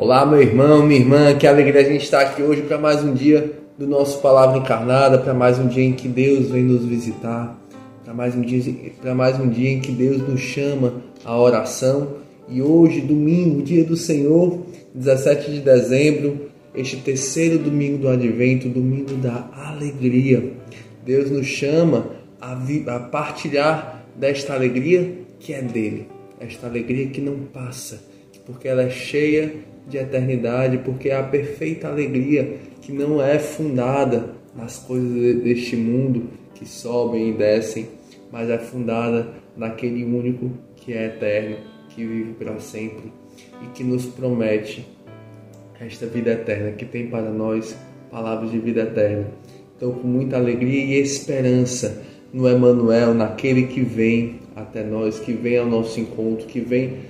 Olá, meu irmão, minha irmã, que alegria a gente estar aqui hoje para mais um dia do nosso Palavra Encarnada, para mais um dia em que Deus vem nos visitar, para mais um dia, mais um dia em que Deus nos chama à oração. E hoje, domingo, dia do Senhor, 17 de dezembro, este terceiro domingo do Advento, domingo da alegria. Deus nos chama a, a partilhar desta alegria que é dele, esta alegria que não passa, porque ela é cheia de eternidade, porque é a perfeita alegria que não é fundada nas coisas deste mundo que sobem e descem, mas é fundada naquele único que é eterno, que vive para sempre e que nos promete esta vida eterna, que tem para nós palavras de vida eterna. Então, com muita alegria e esperança no Emmanuel, naquele que vem até nós, que vem ao nosso encontro, que vem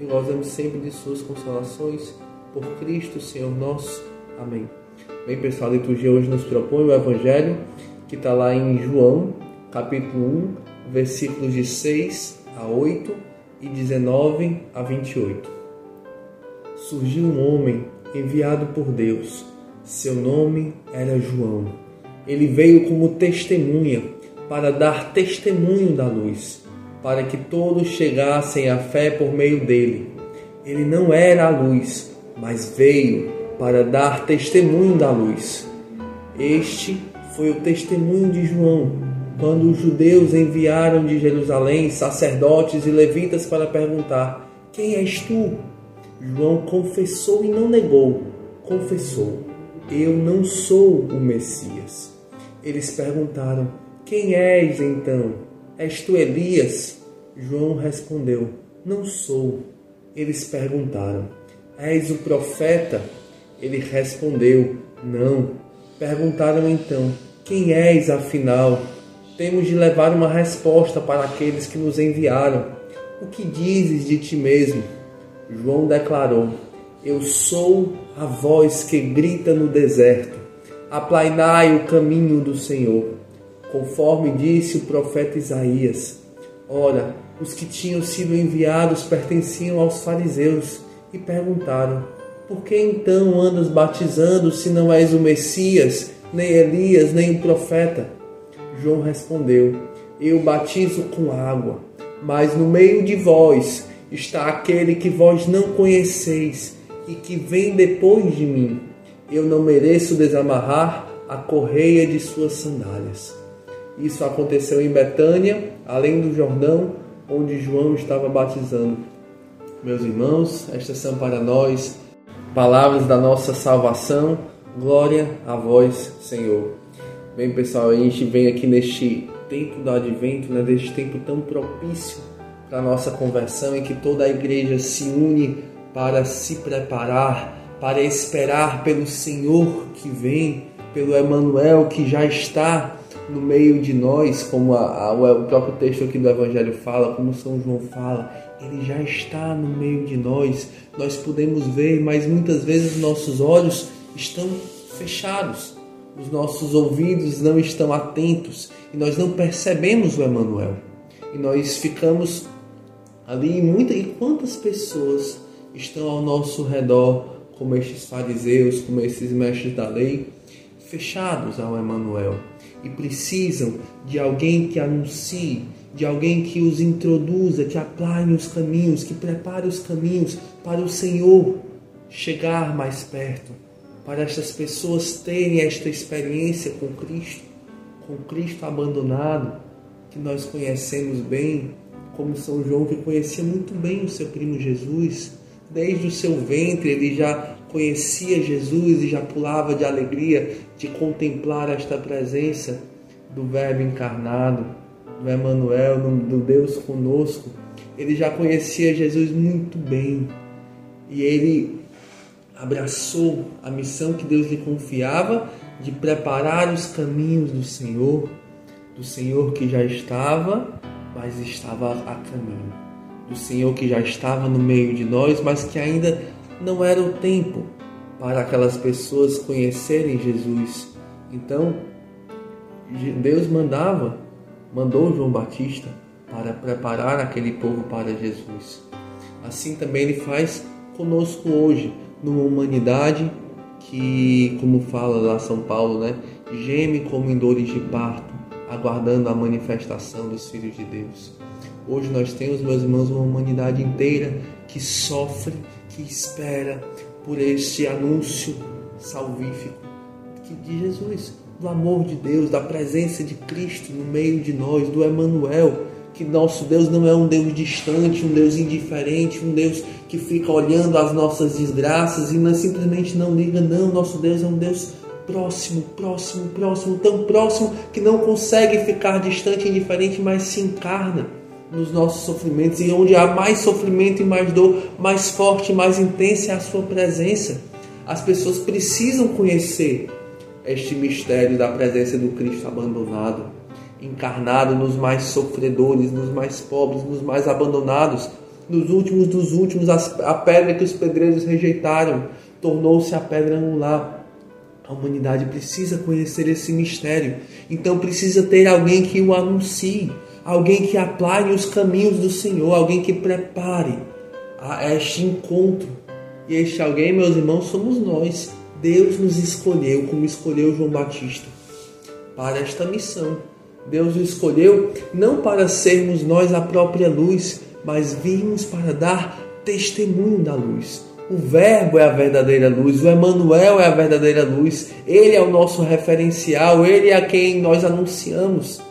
e gozemos sempre de suas consolações por Cristo, Senhor nosso. Amém. Bem, pessoal, a liturgia hoje nos propõe o Evangelho que está lá em João, capítulo 1, versículos de 6 a 8 e 19 a 28. Surgiu um homem enviado por Deus. Seu nome era João. Ele veio como testemunha para dar testemunho da luz, para que todos chegassem à fé por meio dele. Ele não era a luz, mas veio para dar testemunho da luz. Este foi o testemunho de João, quando os judeus enviaram de Jerusalém sacerdotes e levitas para perguntar: Quem és tu? João confessou e não negou. Confessou: Eu não sou o Messias. Eles perguntaram: Quem és então? És tu Elias? João respondeu: Não sou. Eles perguntaram: És o profeta? Ele respondeu: Não. Perguntaram então: Quem és afinal? Temos de levar uma resposta para aqueles que nos enviaram. O que dizes de ti mesmo? João declarou: Eu sou a voz que grita no deserto. Aplainai o caminho do Senhor. Conforme disse o profeta Isaías. Ora, os que tinham sido enviados pertenciam aos fariseus e perguntaram: Por que então andas batizando se não és o Messias, nem Elias, nem o profeta? João respondeu: Eu batizo com água, mas no meio de vós está aquele que vós não conheceis e que vem depois de mim. Eu não mereço desamarrar a correia de suas sandálias. Isso aconteceu em Betânia, além do Jordão, onde João estava batizando meus irmãos, estas são para nós palavras da nossa salvação. Glória a vós, Senhor. Bem, pessoal, a gente vem aqui neste tempo do advento, né, tempo tão propício para a nossa conversão, em que toda a igreja se une para se preparar, para esperar pelo Senhor que vem, pelo Emanuel que já está no meio de nós, como a, a, o próprio texto aqui do Evangelho fala, como São João fala, ele já está no meio de nós. Nós podemos ver, mas muitas vezes nossos olhos estão fechados, os nossos ouvidos não estão atentos e nós não percebemos o Emanuel. E nós ficamos ali, muita, e quantas pessoas estão ao nosso redor, como estes fariseus, como esses mestres da lei, fechados ao Emanuel e precisam de alguém que anuncie, de alguém que os introduza, que aplane os caminhos, que prepare os caminhos para o Senhor chegar mais perto, para estas pessoas terem esta experiência com Cristo, com Cristo abandonado, que nós conhecemos bem, como São João que conhecia muito bem o seu primo Jesus, desde o seu ventre ele já conhecia Jesus e já pulava de alegria de contemplar esta presença do Verbo encarnado, do Emmanuel, do Deus conosco. Ele já conhecia Jesus muito bem e ele abraçou a missão que Deus lhe confiava de preparar os caminhos do Senhor, do Senhor que já estava, mas estava a caminho, do Senhor que já estava no meio de nós, mas que ainda não era o tempo para aquelas pessoas conhecerem Jesus. Então, Deus mandava, mandou João Batista para preparar aquele povo para Jesus. Assim também ele faz conosco hoje, numa humanidade que, como fala lá São Paulo, né, geme como em dores de parto, aguardando a manifestação dos filhos de Deus. Hoje nós temos, meus irmãos, uma humanidade inteira que sofre, que espera por este anúncio salvífico. De Jesus, do amor de Deus, da presença de Cristo no meio de nós, do Emanuel, que nosso Deus não é um Deus distante, um Deus indiferente, um Deus que fica olhando as nossas desgraças e não, simplesmente não liga, não, nosso Deus é um Deus próximo, próximo, próximo, tão próximo que não consegue ficar distante, indiferente, mas se encarna nos nossos sofrimentos e onde há mais sofrimento e mais dor, mais forte, mais intensa é a sua presença. As pessoas precisam conhecer este mistério da presença do Cristo abandonado, encarnado nos mais sofredores, nos mais pobres, nos mais abandonados, nos últimos dos últimos, a pedra que os pedreiros rejeitaram tornou-se a pedra angular. A humanidade precisa conhecer esse mistério, então precisa ter alguém que o anuncie, alguém que aplane os caminhos do Senhor, alguém que prepare este encontro. E este alguém, meus irmãos, somos nós. Deus nos escolheu, como escolheu João Batista, para esta missão. Deus nos escolheu não para sermos nós a própria luz, mas vimos para dar testemunho da luz. O Verbo é a verdadeira luz, o Emmanuel é a verdadeira luz, ele é o nosso referencial, ele é a quem nós anunciamos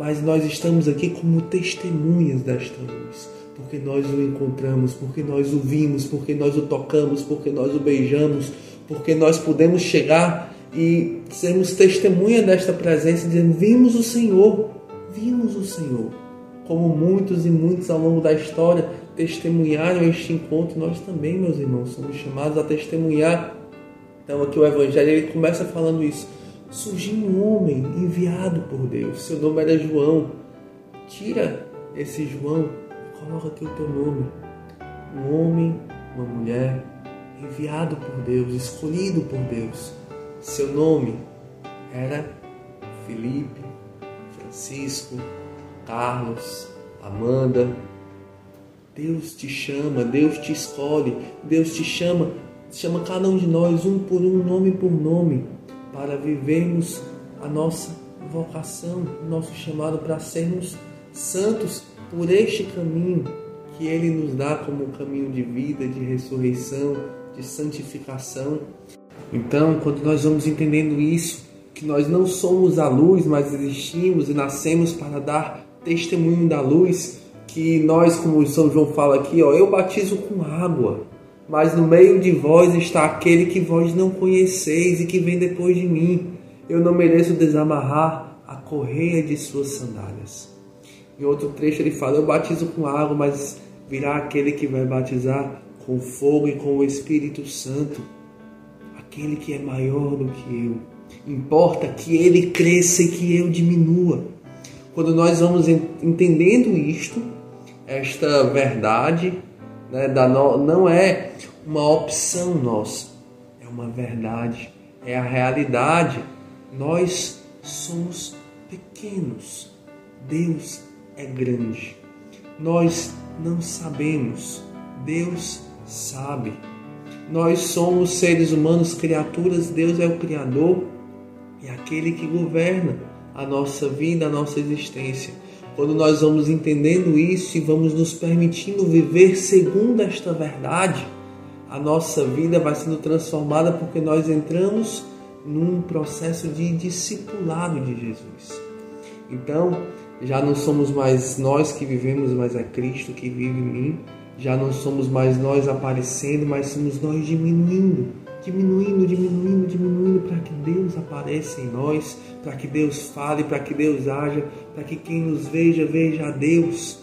mas nós estamos aqui como testemunhas desta luz, porque nós o encontramos, porque nós o vimos, porque nós o tocamos, porque nós o beijamos, porque nós podemos chegar e sermos testemunha desta presença, dizendo: Vimos o Senhor, vimos o Senhor. Como muitos e muitos ao longo da história testemunharam este encontro, nós também, meus irmãos, somos chamados a testemunhar. Então, aqui o Evangelho ele começa falando isso surgiu um homem enviado por Deus. Seu nome era João. Tira esse João e coloca aqui o teu nome. Um homem, uma mulher, enviado por Deus, escolhido por Deus. Seu nome era Felipe, Francisco, Carlos, Amanda. Deus te chama, Deus te escolhe, Deus te chama, chama cada um de nós um por um, nome por nome para vivermos a nossa vocação, nosso chamado para sermos santos por este caminho que Ele nos dá como caminho de vida, de ressurreição, de santificação. Então, quando nós vamos entendendo isso, que nós não somos a luz, mas existimos e nascemos para dar testemunho da luz, que nós, como São João fala aqui, ó, eu batizo com água, mas no meio de vós está aquele que vós não conheceis e que vem depois de mim. Eu não mereço desamarrar a correia de suas sandálias. Em outro trecho ele fala: Eu batizo com água, mas virá aquele que vai batizar com fogo e com o Espírito Santo, aquele que é maior do que eu. Importa que ele cresça e que eu diminua. Quando nós vamos entendendo isto, esta verdade, né, da no, não é uma opção nossa, é uma verdade, é a realidade. Nós somos pequenos, Deus é grande. Nós não sabemos, Deus sabe. Nós somos seres humanos, criaturas, Deus é o Criador e é aquele que governa a nossa vida, a nossa existência. Quando nós vamos entendendo isso e vamos nos permitindo viver segundo esta verdade, a nossa vida vai sendo transformada porque nós entramos num processo de discipulado de Jesus. Então, já não somos mais nós que vivemos, mas é Cristo que vive em mim. Já não somos mais nós aparecendo, mas somos nós diminuindo, diminuindo, diminuindo, diminuindo para que Deus apareça em nós, para que Deus fale, para que Deus haja, para que quem nos veja veja a Deus.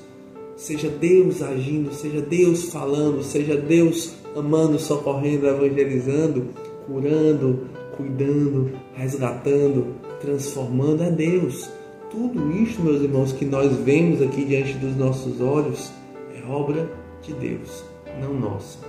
Seja Deus agindo, seja Deus falando, seja Deus amando, socorrendo, evangelizando, curando, cuidando, resgatando, transformando é Deus. Tudo isso, meus irmãos, que nós vemos aqui diante dos nossos olhos é obra de Deus, não nossa.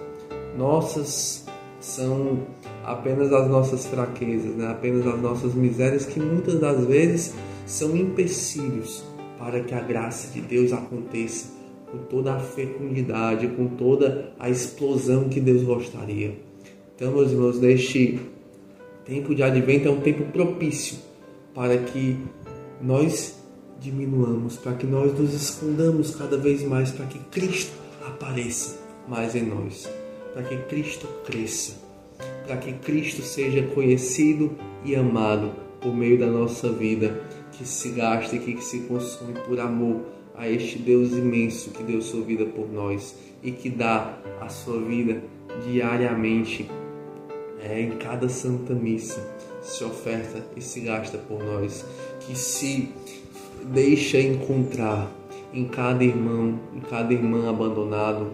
Nossas são apenas as nossas fraquezas, né? apenas as nossas misérias que muitas das vezes são empecilhos para que a graça de Deus aconteça com toda a fecundidade, com toda a explosão que Deus gostaria. Então, meus irmãos, neste tempo de advento é um tempo propício para que nós diminuamos, para que nós nos escondamos cada vez mais, para que Cristo apareça mais em nós, para que Cristo cresça, para que Cristo seja conhecido e amado por meio da nossa vida, que se gasta e que se consome por amor a este Deus imenso que deu sua vida por nós e que dá a sua vida diariamente é, em cada santa missa se oferta e se gasta por nós, que se deixa encontrar em cada irmão, em cada irmã abandonado,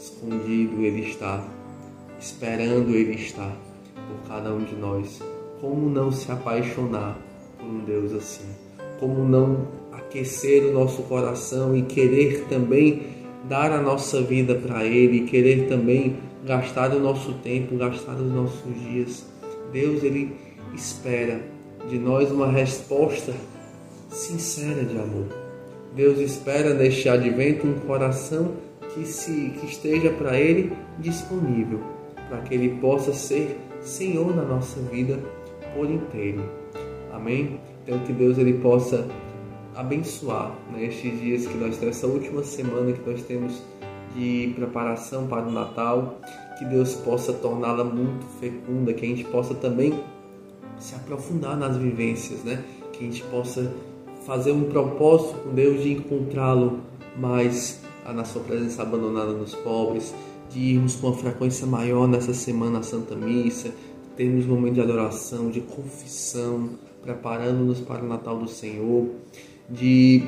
escondido ele está, esperando ele está por cada um de nós. Como não se apaixonar por um Deus assim? Como não aquecer o nosso coração e querer também dar a nossa vida para Ele, querer também gastar o nosso tempo, gastar os nossos dias. Deus ele espera de nós uma resposta sincera de amor. Deus espera neste advento um coração que se que esteja para ele disponível, para que ele possa ser Senhor na nossa vida por inteiro. Amém? Então que Deus ele possa abençoar nestes né, dias que nós temos, essa última semana que nós temos de preparação para o Natal, que Deus possa torná-la muito fecunda, que a gente possa também se aprofundar nas vivências, né? Que a gente possa fazer um propósito com Deus de encontrá-lo mais na sua presença abandonada nos pobres, de irmos com uma frequência maior nessa semana à Santa Missa, termos um momento de adoração, de confissão, preparando-nos para o Natal do Senhor, de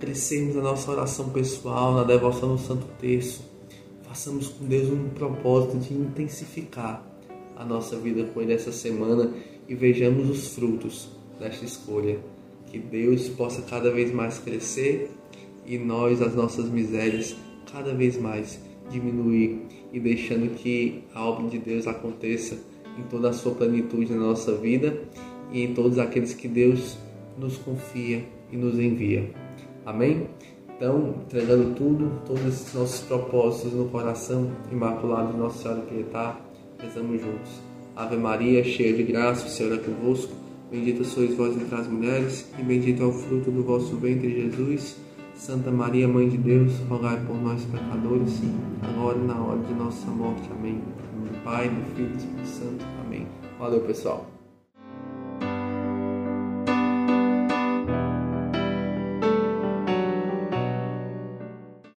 crescermos na nossa oração pessoal, na devoção no Santo Terço. Façamos com Deus um propósito de intensificar a nossa vida com Ele essa semana e vejamos os frutos desta escolha. Que Deus possa cada vez mais crescer e nós, as nossas misérias, cada vez mais diminuir e deixando que a obra de Deus aconteça em toda a sua plenitude na nossa vida e em todos aqueles que Deus nos confia e nos envia. Amém? Então, entregando tudo, todos esses nossos propósitos no coração imaculado de Nossa Senhora Pietá, rezamos juntos. Ave Maria, cheia de graça, o Senhor é convosco. Bendita sois vós entre as mulheres, e bendito é o fruto do vosso ventre, Jesus. Santa Maria, Mãe de Deus, rogai por nós, pecadores, agora e na hora de nossa morte. Amém. Pai, do Filho e do Espírito Santo. Amém. Valeu, pessoal.